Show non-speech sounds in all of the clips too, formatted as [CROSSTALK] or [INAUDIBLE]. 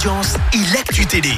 audience et l'actu télé.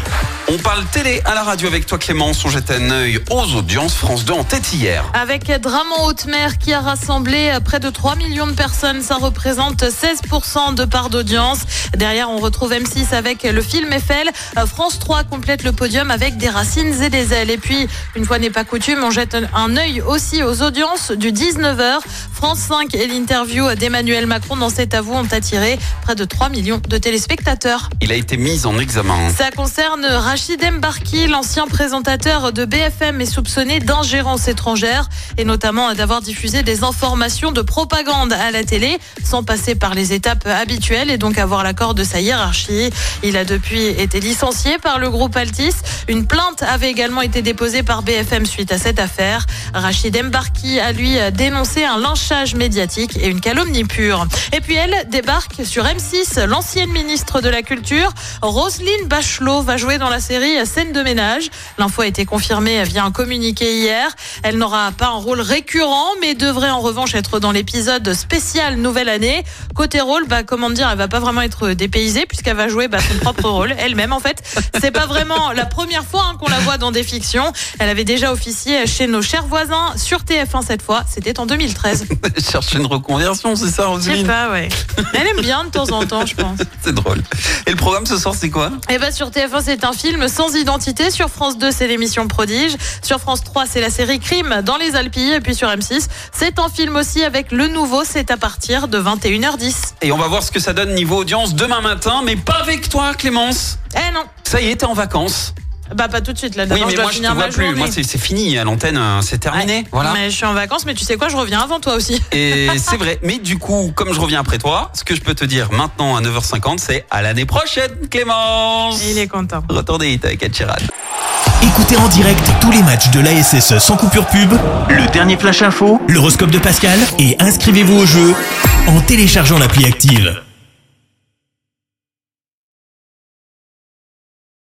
On parle télé à la radio avec toi Clémence. On jette un œil aux audiences. France 2 en tête hier. Avec Drame en haute mer qui a rassemblé près de 3 millions de personnes, ça représente 16% de part d'audience. Derrière, on retrouve M6 avec le film Eiffel. France 3 complète le podium avec des racines et des ailes. Et puis, une fois n'est pas coutume, on jette un œil aussi aux audiences du 19h. France 5 et l'interview d'Emmanuel Macron dans cet avou ont attiré près de 3 millions de téléspectateurs. Il a été mis en examen. Ça concerne Rachid Mbarki, l'ancien présentateur de BFM est soupçonné d'ingérence étrangère et notamment d'avoir diffusé des informations de propagande à la télé sans passer par les étapes habituelles et donc avoir l'accord de sa hiérarchie. Il a depuis été licencié par le groupe Altis. Une plainte avait également été déposée par BFM suite à cette affaire. Rachid Mbarki a lui dénoncé un lynchage médiatique et une calomnie pure. Et puis elle débarque sur M6, l'ancienne ministre de la Culture, Roselyne Bachelot, va jouer dans la série Scène de ménage. L'info a été confirmée via un communiqué hier. Elle n'aura pas un rôle récurrent, mais devrait en revanche être dans l'épisode spécial Nouvelle Année. Côté rôle, bah, comment dire, elle va pas vraiment être dépaysée puisqu'elle va jouer bah, son propre rôle [LAUGHS] elle-même. En fait, c'est pas vraiment la première fois hein, qu'on la voit dans des fictions. Elle avait déjà officié chez nos chers voisins sur TF1 cette fois. C'était en 2013. Cherche une reconversion, c'est ça, Je sais Roselyne pas, ouais. Elle aime bien de temps en temps, je pense. [LAUGHS] C'est drôle. Et le programme ce soir, c'est quoi? Et bah sur TF1 c'est un film sans identité, sur France 2 c'est l'émission Prodige, sur France 3 c'est la série Crime dans les Alpilles et puis sur M6 c'est un film aussi avec le nouveau, c'est à partir de 21h10. Et on va voir ce que ça donne niveau audience demain matin, mais pas avec toi, Clémence. Eh non, Ça y est, t'es en vacances. Bah pas tout de suite là, Oui, d'abord mais je dois moi je te vois plus. journée. Moi c'est fini à l'antenne, euh, c'est terminé. Ouais. Voilà. Mais je suis en vacances, mais tu sais quoi, je reviens avant toi aussi. Et [LAUGHS] c'est vrai. Mais du coup, comme je reviens après toi, ce que je peux te dire maintenant à 9h50, c'est à l'année prochaine, Clémence. Et il est content. Retour des hits avec Ed Sheeran. Écoutez en direct tous les matchs de l'ASSE sans coupure pub, le dernier flash info, l'horoscope de Pascal et inscrivez-vous au jeu en téléchargeant l'appli active.